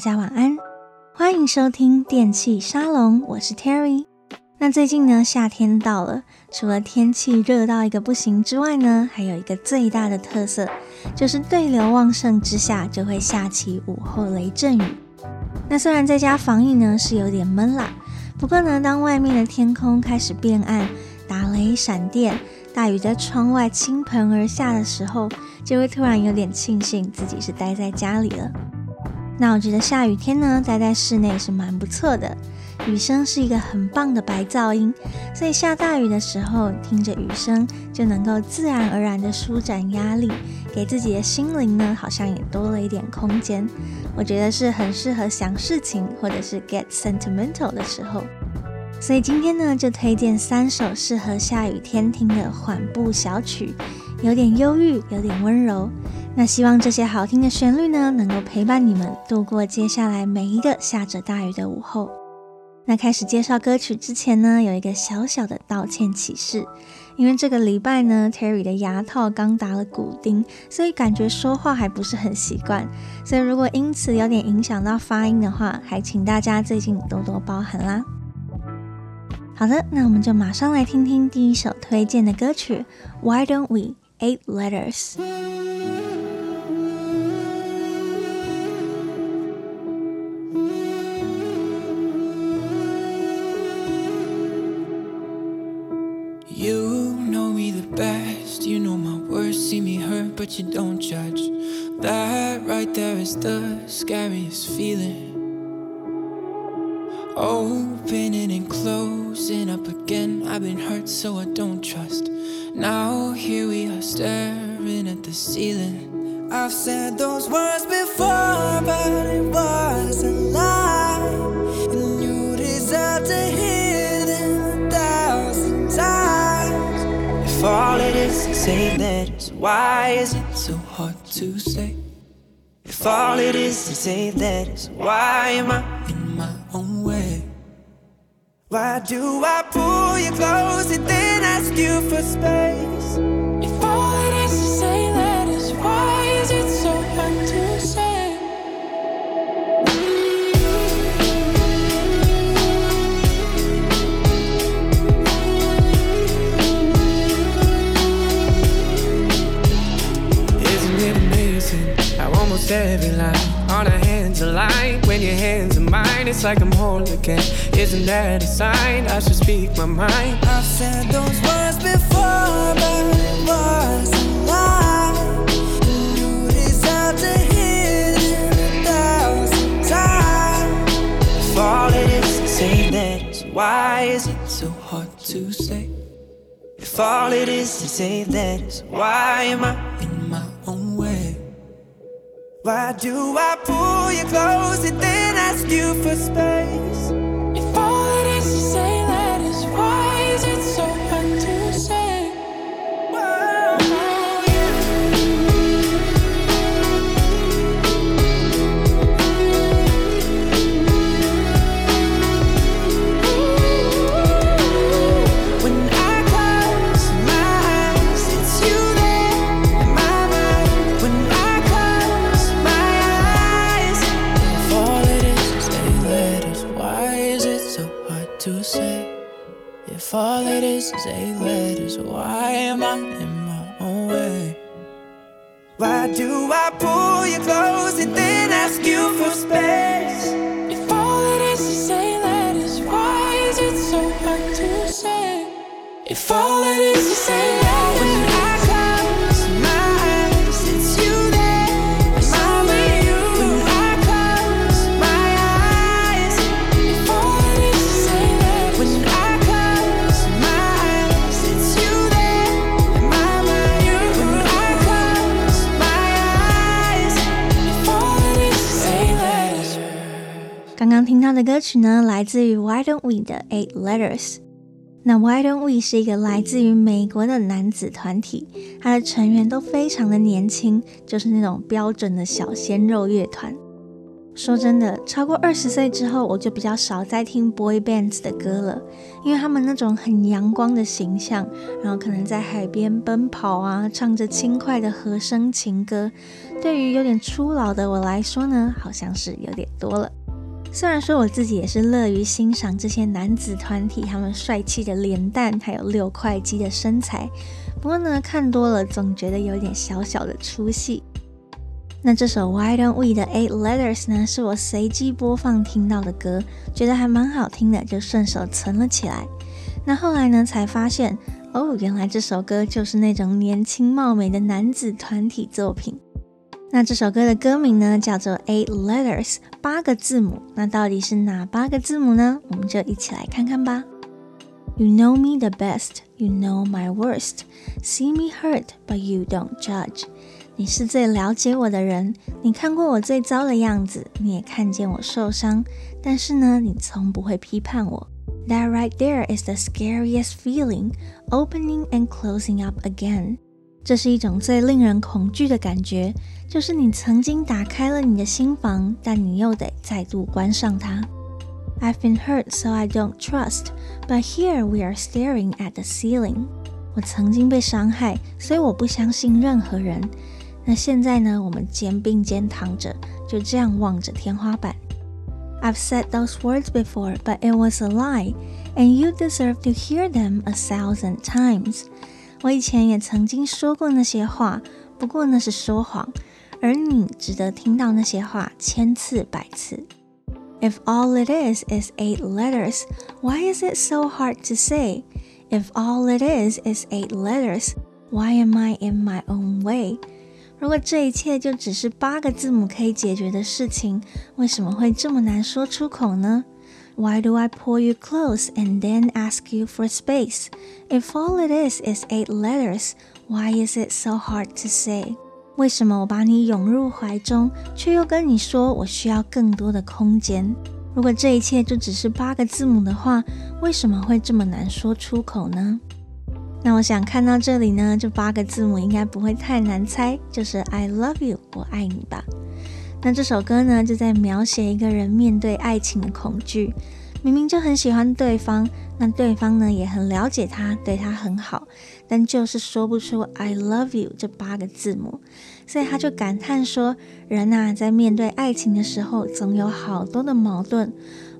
大家晚安，欢迎收听电器沙龙，我是 Terry。那最近呢，夏天到了，除了天气热到一个不行之外呢，还有一个最大的特色，就是对流旺盛之下就会下起午后雷阵雨。那虽然在家防疫呢是有点闷啦，不过呢，当外面的天空开始变暗，打雷闪电，大雨在窗外倾盆而下的时候，就会突然有点庆幸自己是待在家里了。那我觉得下雨天呢，待在室内是蛮不错的。雨声是一个很棒的白噪音，所以下大雨的时候，听着雨声就能够自然而然的舒展压力，给自己的心灵呢，好像也多了一点空间。我觉得是很适合想事情或者是 get sentimental 的时候。所以今天呢，就推荐三首适合下雨天听的缓步小曲，有点忧郁，有点温柔。那希望这些好听的旋律呢，能够陪伴你们度过接下来每一个下着大雨的午后。那开始介绍歌曲之前呢，有一个小小的道歉启事，因为这个礼拜呢，Terry 的牙套刚打了骨钉，所以感觉说话还不是很习惯，所以如果因此有点影响到发音的话，还请大家最近多多包涵啦。好的，那我们就马上来听听第一首推荐的歌曲，Why Don't We Eight Letters。But you don't judge. That right there is the scariest feeling. Opening and closing up again. I've been hurt, so I don't trust. Now here we are staring at the ceiling. I've said those words before, but it was a lie. And you deserve to hear them a thousand times. If all it is is letters, why is it so hard to say? If all it is is eight letters, why am I in my own way? Why do I pull you close and then ask you for space? If all it is is eight letters, why our hands. When your hands are mine, it's like I'm whole again. Isn't that a sign? I should speak my mind. I've said those words before, but it was a lie. You deserve to hear them a thousand times. If all it is to say that, why is it so hard to say? If all it is to say that, why am I Why do I pull you close and then ask you for space? Eh? is eight letters, why am I in my own way? Why do I pull you close and then ask you for space? If all it is is eight letters, why is it so hard to say? If all it is is eight letters, 刚刚听到的歌曲呢，来自于 Why Don't We 的 Eight Letters。那 Why Don't We 是一个来自于美国的男子团体，他的成员都非常的年轻，就是那种标准的小鲜肉乐团。说真的，超过二十岁之后，我就比较少再听 boy bands 的歌了，因为他们那种很阳光的形象，然后可能在海边奔跑啊，唱着轻快的和声情歌，对于有点初老的我来说呢，好像是有点多了。虽然说我自己也是乐于欣赏这些男子团体他们帅气的脸蛋，还有六块肌的身材，不过呢，看多了总觉得有点小小的出戏。那这首 Why Don't We 的 Eight Letters 呢，是我随机播放听到的歌，觉得还蛮好听的，就顺手存了起来。那后来呢，才发现哦，原来这首歌就是那种年轻貌美的男子团体作品。那这首歌的歌名呢，叫做 Eight Letters，八个字母。那到底是哪八个字母呢？我们就一起来看看吧。You know me the best, you know my worst. See me hurt, but you don't judge. 你是最了解我的人，你看过我最糟的样子，你也看见我受伤，但是呢，你从不会批判我。That right there is the scariest feeling, opening and closing up again。这是一种最令人恐惧的感觉，就是你曾经打开了你的心房，但你又得再度关上它。I've been hurt, so I don't trust, but here we are staring at the ceiling。我曾经被伤害，所以我不相信任何人。那现在呢？我们肩并肩躺着，就这样望着天花板。I've said those words before, but it was a lie, and you deserve to hear them a thousand times. 我以前也曾经说过那些话，不过那是说谎，而你值得听到那些话千次百次。If all it is is eight letters, why is it so hard to say? If all it is is eight letters, why am I in my own way? 如果这一切就只是八个字母可以解决的事情，为什么会这么难说出口呢 ？Why do I pull you close and then ask you for space? If all it is is eight letters, why is it so hard to say? 为什么我把你拥入怀中，却又跟你说我需要更多的空间？如果这一切就只是八个字母的话，为什么会这么难说出口呢？那我想看到这里呢，这八个字母应该不会太难猜，就是 I love you，我爱你吧。 那这首歌呢，就在描写一个人面对爱情的恐惧，明明就很喜欢对方，那对方呢也很了解他，对他很好，但就是说不出 I love you 这八个字母，所以他就感叹说，人啊，在面对爱情的时候，总有好多的矛盾。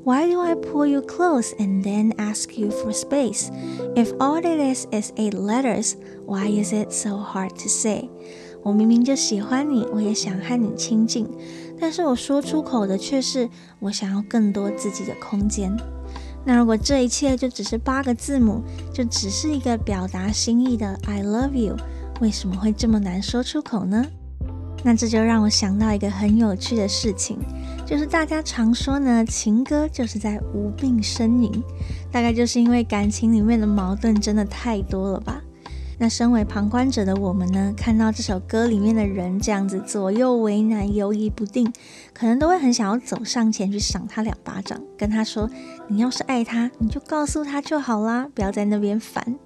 Why do I pull you close and then ask you for space? If all it is is eight letters, why is it so hard to say? 我明明就喜欢你，我也想和你亲近，但是我说出口的却是我想要更多自己的空间。那如果这一切就只是八个字母，就只是一个表达心意的 I love you，为什么会这么难说出口呢？那这就让我想到一个很有趣的事情，就是大家常说呢，情歌就是在无病呻吟，大概就是因为感情里面的矛盾真的太多了吧。那身为旁观者的我们呢，看到这首歌里面的人这样子左右为难、犹豫不定，可能都会很想要走上前去赏他两巴掌，跟他说：“你要是爱他，你就告诉他就好啦，不要在那边烦。”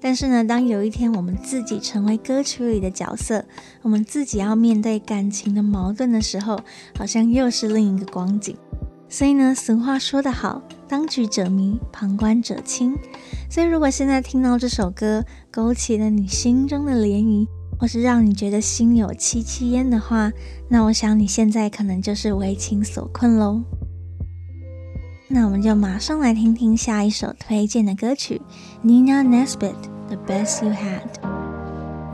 但是呢，当有一天我们自己成为歌曲里的角色，我们自己要面对感情的矛盾的时候，好像又是另一个光景。所以呢，俗话说得好，当局者迷，旁观者清。所以如果现在听到这首歌，勾起了你心中的涟漪，或是让你觉得心有戚戚焉的话，那我想你现在可能就是为情所困喽。那我们就马上来听听下一首推荐的歌曲，Nina Nesbitt，《The Best You Had》。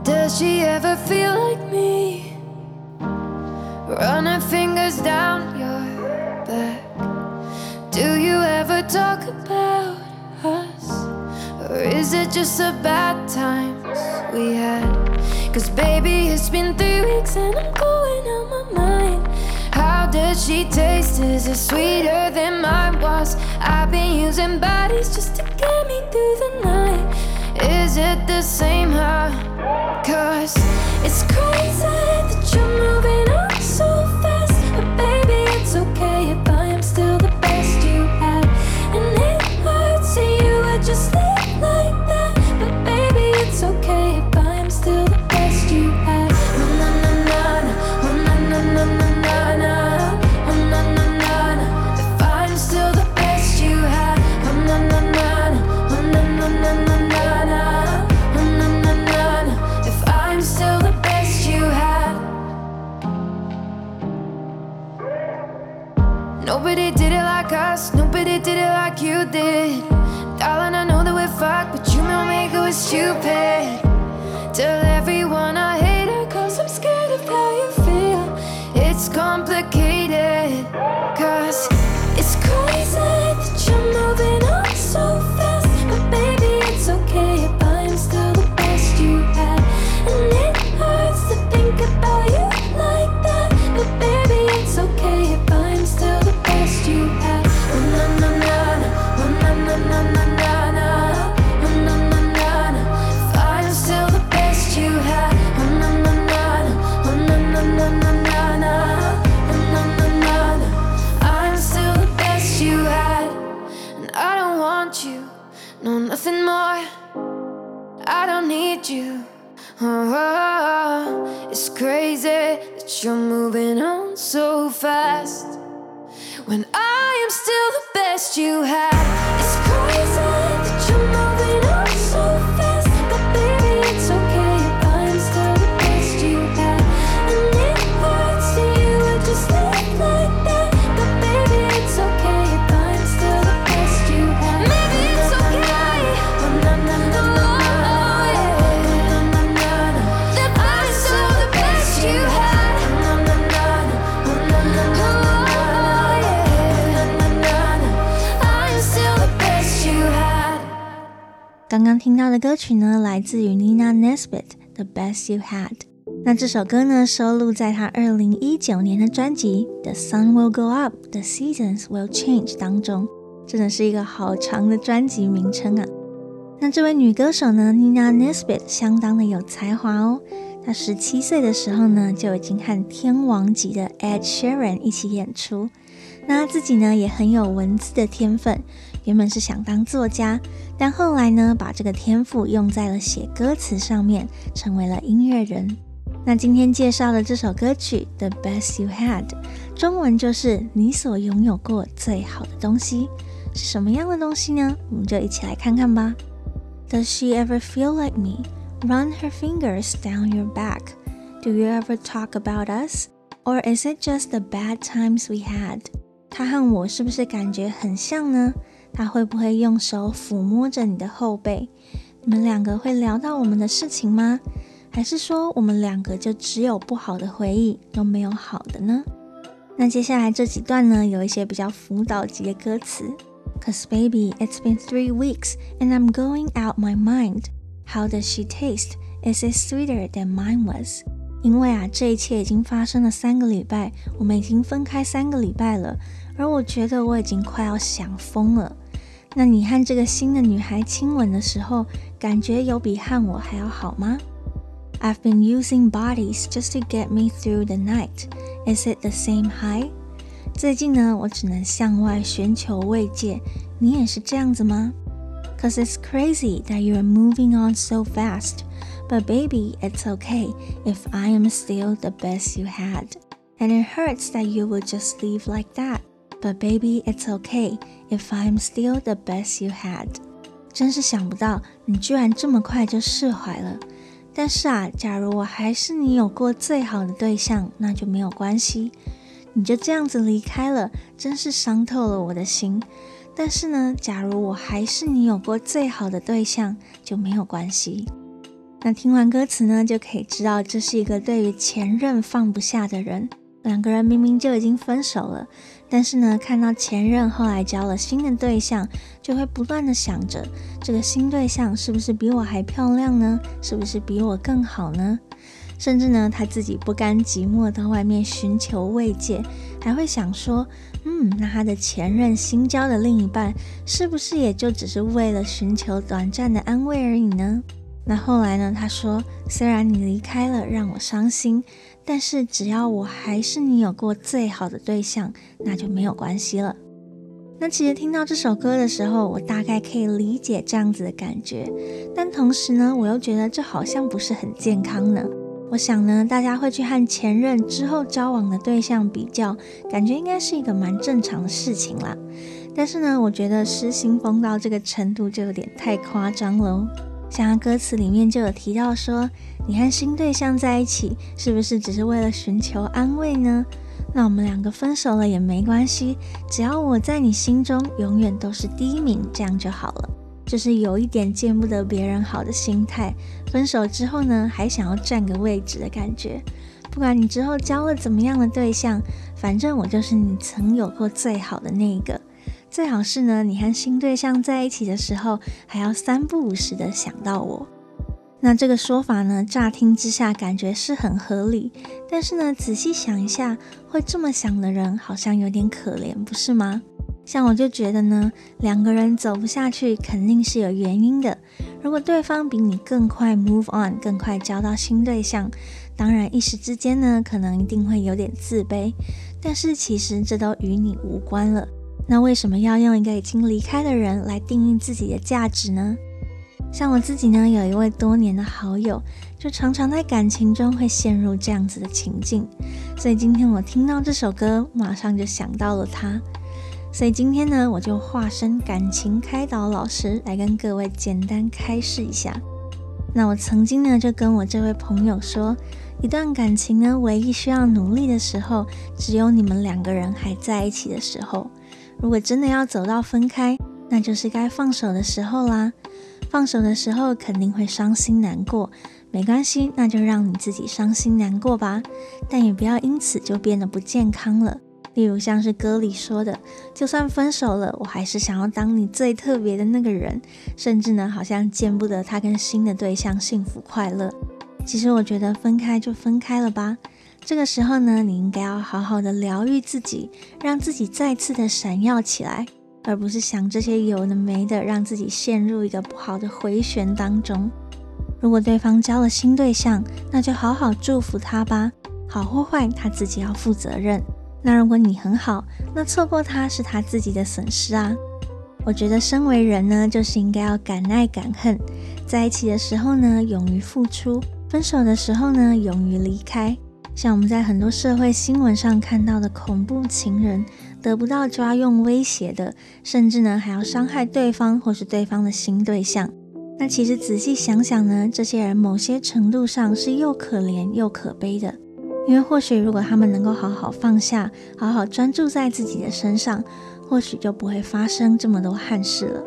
Does she ever feel like me? Run her fingers down your back. Do you ever talk about us? Or is it just the bad times we had? Cause baby, it's been three weeks and I'm going out my mind. How does she taste? Is it sweeter than mine was? I've been using bodies just to get me through the night. Is it the same, huh? Cause it's crazy that you're moving did. Darling, I know that we're fucked, but you make it was stupid. Crazy that you're moving on so fast. When I am still the best you had. It's crazy 刚刚听到的歌曲呢，来自于 Nina Nesbitt 的《The Best You Had》。那这首歌呢，收录在她二零一九年的专辑《The Sun Will Go Up, The Seasons Will Change》当中，真的是一个好长的专辑名称啊。那这位女歌手呢，Nina Nesbitt 相当的有才华哦。她十七岁的时候呢，就已经和天王级的 Ed Sheeran 一起演出。那她自己呢，也很有文字的天分。原本是想当作家，但后来呢，把这个天赋用在了写歌词上面，成为了音乐人。那今天介绍的这首歌曲《The Best You Had》，中文就是你所拥有过最好的东西，是什么样的东西呢？我们就一起来看看吧。Does she ever feel like me? Run her fingers down your back. Do you ever talk about us? Or is it just the bad times we had? 她和我是不是感觉很像呢？他会不会用手抚摸着你的后背？你们两个会聊到我们的事情吗？还是说我们两个就只有不好的回忆，都没有好的呢？那接下来这几段呢，有一些比较辅导级的歌词。Cause baby, it's been three weeks and I'm going out my mind. How does she taste? Is it sweeter than mine was? 因为啊，这一切已经发生了三个礼拜，我们已经分开三个礼拜了，而我觉得我已经快要想疯了。那你和这个新的女孩亲吻的时候，感觉有比和我还要好吗？I've been using bodies just to get me through the night. Is it the same high? 最近呢，我只能向外寻求慰藉。你也是这样子吗？Cause it's crazy that you're moving on so fast. But baby, it's okay if I am still the best you had. And it hurts that you would just leave like that. But baby, it's okay if I'm still the best you had. 真是想不到你居然这么快就释怀了。但是啊，假如我还是你有过最好的对象，那就没有关系。你就这样子离开了，真是伤透了我的心。但是呢，假如我还是你有过最好的对象，就没有关系。那听完歌词呢，就可以知道这是一个对于前任放不下的人。两个人明明就已经分手了，但是呢，看到前任后来交了新的对象，就会不断的想着这个新对象是不是比我还漂亮呢？是不是比我更好呢？甚至呢，他自己不甘寂寞到外面寻求慰藉，还会想说，嗯，那他的前任新交的另一半，是不是也就只是为了寻求短暂的安慰而已呢？那后来呢，他说，虽然你离开了，让我伤心。但是只要我还是你有过最好的对象，那就没有关系了。那其实听到这首歌的时候，我大概可以理解这样子的感觉，但同时呢，我又觉得这好像不是很健康呢。我想呢，大家会去和前任之后交往的对象比较，感觉应该是一个蛮正常的事情啦。但是呢，我觉得失心疯到这个程度就有点太夸张了。像歌词里面就有提到说，你和新对象在一起，是不是只是为了寻求安慰呢？那我们两个分手了也没关系，只要我在你心中永远都是第一名，这样就好了。就是有一点见不得别人好的心态。分手之后呢，还想要占个位置的感觉。不管你之后交了怎么样的对象，反正我就是你曾有过最好的那一个。最好是呢，你和新对象在一起的时候，还要三不五时的想到我。那这个说法呢，乍听之下感觉是很合理，但是呢，仔细想一下，会这么想的人好像有点可怜，不是吗？像我就觉得呢，两个人走不下去，肯定是有原因的。如果对方比你更快 move on，更快交到新对象，当然一时之间呢，可能一定会有点自卑，但是其实这都与你无关了。那为什么要用一个已经离开的人来定义自己的价值呢？像我自己呢，有一位多年的好友，就常常在感情中会陷入这样子的情境。所以今天我听到这首歌，马上就想到了他。所以今天呢，我就化身感情开导老师，来跟各位简单开示一下。那我曾经呢，就跟我这位朋友说，一段感情呢，唯一需要努力的时候，只有你们两个人还在一起的时候。如果真的要走到分开，那就是该放手的时候啦。放手的时候肯定会伤心难过，没关系，那就让你自己伤心难过吧。但也不要因此就变得不健康了。例如像是歌里说的，就算分手了，我还是想要当你最特别的那个人。甚至呢，好像见不得他跟新的对象幸福快乐。其实我觉得分开就分开了吧。这个时候呢，你应该要好好的疗愈自己，让自己再次的闪耀起来，而不是想这些有的没的，让自己陷入一个不好的回旋当中。如果对方交了新对象，那就好好祝福他吧，好或坏他自己要负责任。那如果你很好，那错过他是他自己的损失啊。我觉得身为人呢，就是应该要敢爱敢恨，在一起的时候呢，勇于付出；分手的时候呢，勇于离开。像我们在很多社会新闻上看到的恐怖情人，得不到抓用威胁的，甚至呢还要伤害对方或是对方的新对象。那其实仔细想想呢，这些人某些程度上是又可怜又可悲的，因为或许如果他们能够好好放下，好好专注在自己的身上，或许就不会发生这么多憾事了。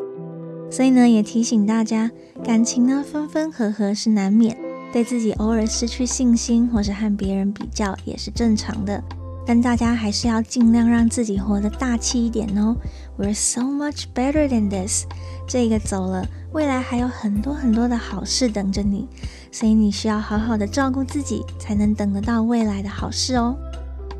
所以呢，也提醒大家，感情呢分分合合是难免。对自己偶尔失去信心，或是和别人比较，也是正常的。但大家还是要尽量让自己活得大气一点哦。We're so much better than this。这个走了，未来还有很多很多的好事等着你，所以你需要好好的照顾自己，才能等得到未来的好事哦。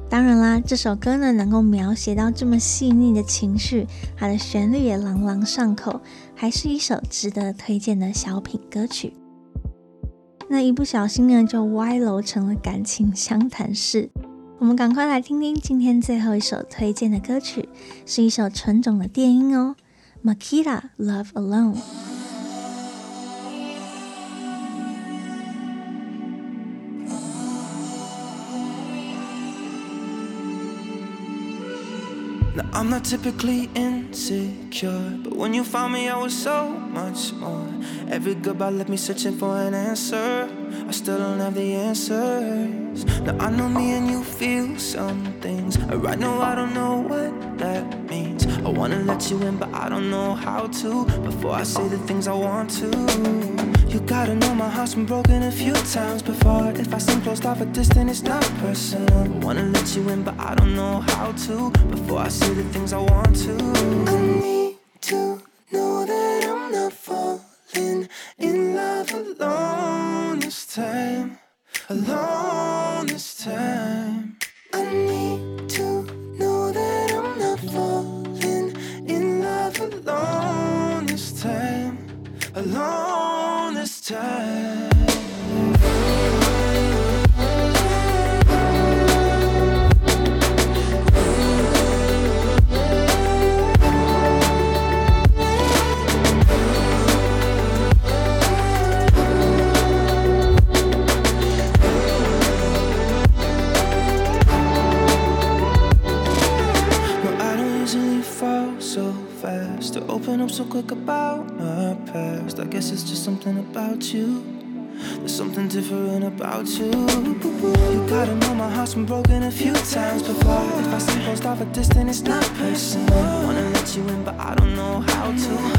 当然啦，这首歌呢，能够描写到这么细腻的情绪，它的旋律也朗朗上口，还是一首值得推荐的小品歌曲。那一不小心呢，就歪楼成了感情相谈室。我们赶快来听听今天最后一首推荐的歌曲，是一首纯种的电音哦，《Makita Love Alone》。Now, I'm not typically insecure, but when you found me, I was so much more. Every goodbye left me searching for an answer. I still don't have the answers. Now, I know me and you feel some things. Right now, I don't know what that means. I wanna let you in, but I don't know how to. Before I say the things I want to. You gotta know my heart's been broken a few times before. If I seem closed off or distant, it's not personal. I wanna let you in, but I don't know how to. Before I say the things I want to. I need to know that I'm not falling in love alone this time. Alone this time. Time. About you. There's something different about you. You gotta know my heart's been broken a few times before. If I see post off a distance, it's not personal. Wanna let you in, but I don't know how to.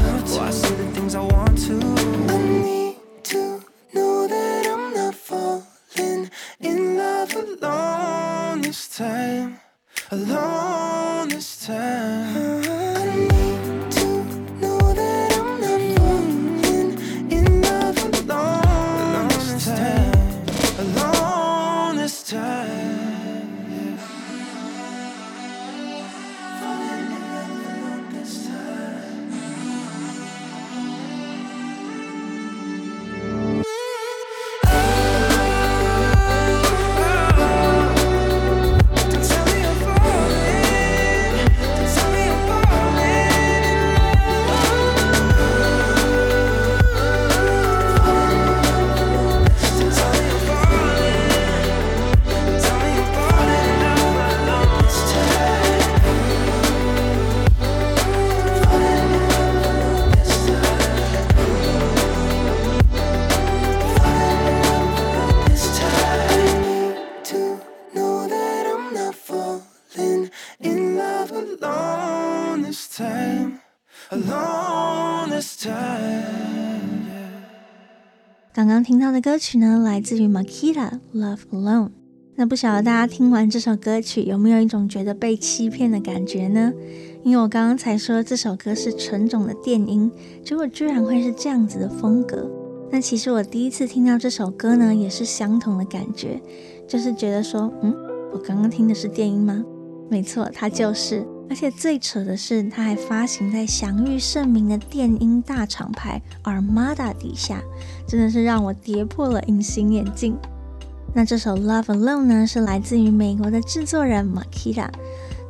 Time. Alone this time. 刚刚听到的歌曲呢，来自于 Makita《Love Alone》。那不晓得大家听完这首歌曲有没有一种觉得被欺骗的感觉呢？因为我刚刚才说这首歌是纯种的电音，结果居然会是这样子的风格。那其实我第一次听到这首歌呢，也是相同的感觉，就是觉得说，嗯，我刚刚听的是电音吗？没错，它就是。而且最扯的是，它还发行在享誉盛名的电音大厂牌 Armada 底下，真的是让我跌破了隐形眼镜。那这首《Love Alone》呢，是来自于美国的制作人 Makita。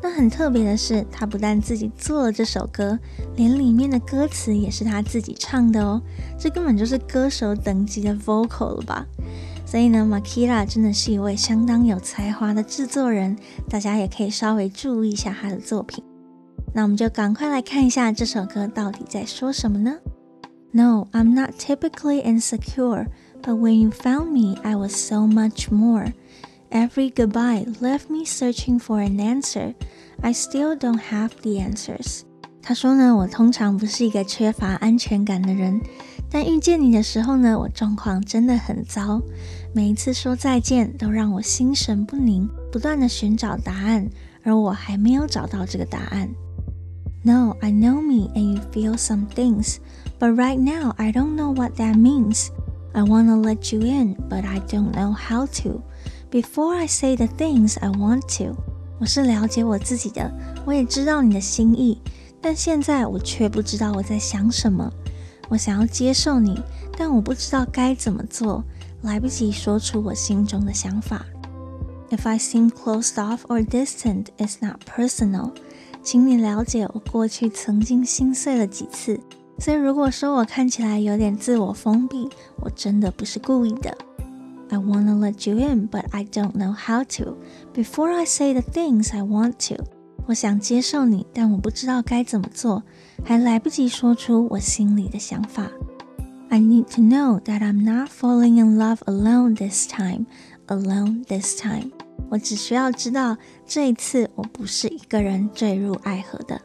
那很特别的是，他不但自己做了这首歌，连里面的歌词也是他自己唱的哦。这根本就是歌手等级的 vocal 了吧？所以呢，Makila 真的是一位相当有才华的制作人，大家也可以稍微注意一下他的作品。那我们就赶快来看一下这首歌到底在说什么呢？No, I'm not typically insecure, but when you found me, I was so much more. Every goodbye left me searching for an answer. I still don't have the answers. 他说呢，我通常不是一个缺乏安全感的人，但遇见你的时候呢，我状况真的很糟。每一次说再见，都让我心神不宁，不断地寻找答案，而我还没有找到这个答案。No, I know me and you feel some things, but right now I don't know what that means. I wanna let you in, but I don't know how to. Before I say the things I want to，我是了解我自己的，我也知道你的心意，但现在我却不知道我在想什么。我想要接受你，但我不知道该怎么做，来不及说出我心中的想法。If I seem closed off or distant, it's not personal. 请你了解我过去曾经心碎了几次，所以如果说我看起来有点自我封闭，我真的不是故意的。I wanna let you in, but I don't know how to. Before I say the things I want to，我想接受你，但我不知道该怎么做，还来不及说出我心里的想法。I need to know that I'm not falling in love alone this time, alone this time. 我只需要知道这一次我不是一个人坠入爱河的。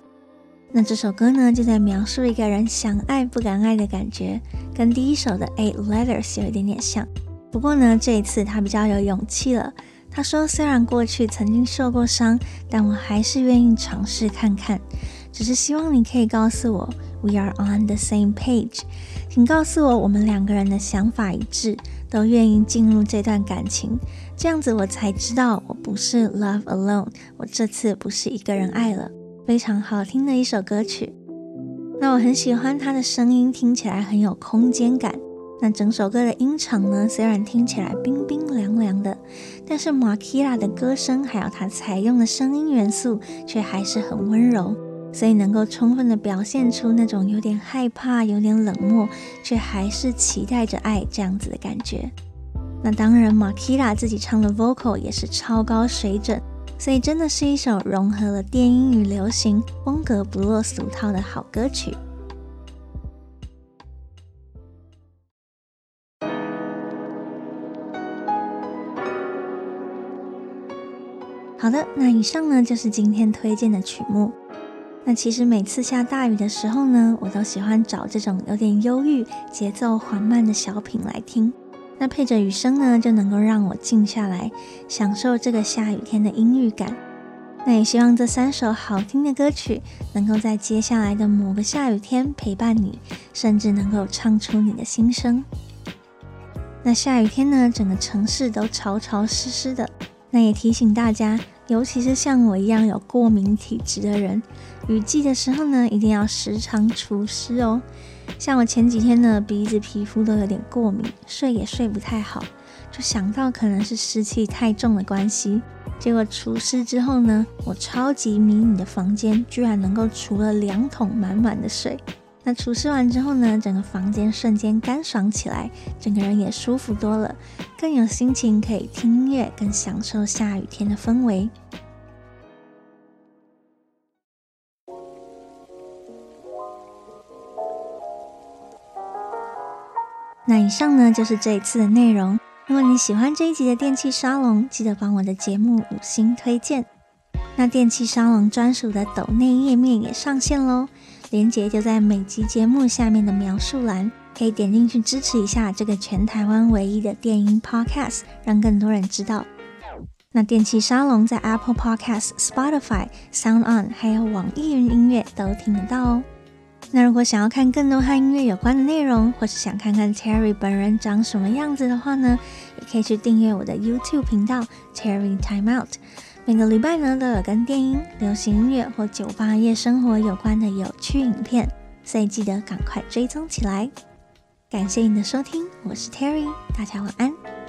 那这首歌呢，就在描述一个人想爱不敢爱的感觉，跟第一首的 Eight Letters 有一点点像。不过呢，这一次他比较有勇气了。他说：“虽然过去曾经受过伤，但我还是愿意尝试看看。只是希望你可以告诉我，We are on the same page。请告诉我，我们两个人的想法一致，都愿意进入这段感情。这样子我才知道，我不是 love alone。我这次不是一个人爱了。非常好听的一首歌曲。那我很喜欢他的声音，听起来很有空间感。那整首歌的音场呢，虽然听起来冰冰凉凉的，但是 Makita 的歌声还有他采用的声音元素，却还是很温柔，所以能够充分的表现出那种有点害怕、有点冷漠，却还是期待着爱这样子的感觉。那当然，Makita 自己唱的 vocal 也是超高水准，所以真的是一首融合了电音与流行风格不落俗套的好歌曲。好的，那以上呢就是今天推荐的曲目。那其实每次下大雨的时候呢，我都喜欢找这种有点忧郁、节奏缓慢的小品来听。那配着雨声呢，就能够让我静下来，享受这个下雨天的阴郁感。那也希望这三首好听的歌曲，能够在接下来的某个下雨天陪伴你，甚至能够唱出你的心声。那下雨天呢，整个城市都潮潮湿湿的。那也提醒大家，尤其是像我一样有过敏体质的人，雨季的时候呢，一定要时常除湿哦。像我前几天呢，鼻子皮肤都有点过敏，睡也睡不太好，就想到可能是湿气太重的关系。结果除湿之后呢，我超级迷你的房间居然能够除了两桶满满的水。那除湿完之后呢，整个房间瞬间干爽起来，整个人也舒服多了，更有心情可以听音乐，更享受下雨天的氛围。那以上呢，就是这一次的内容。如果你喜欢这一集的电气沙龙，记得帮我的节目五星推荐。那电气沙龙专属的抖内页面也上线喽。连结就在每集节目下面的描述栏，可以点进去支持一下这个全台湾唯一的电音 Podcast，让更多人知道。那电器沙龙在 Apple Podcast、Spotify、Sound On 还有网易云音乐都听得到哦。那如果想要看更多和音乐有关的内容，或是想看看 Terry 本人长什么样子的话呢，也可以去订阅我的 YouTube 频道 Terry Time Out。每个礼拜呢都有跟电影、流行音乐或酒吧夜生活有关的有趣影片，所以记得赶快追踪起来。感谢你的收听，我是 Terry，大家晚安。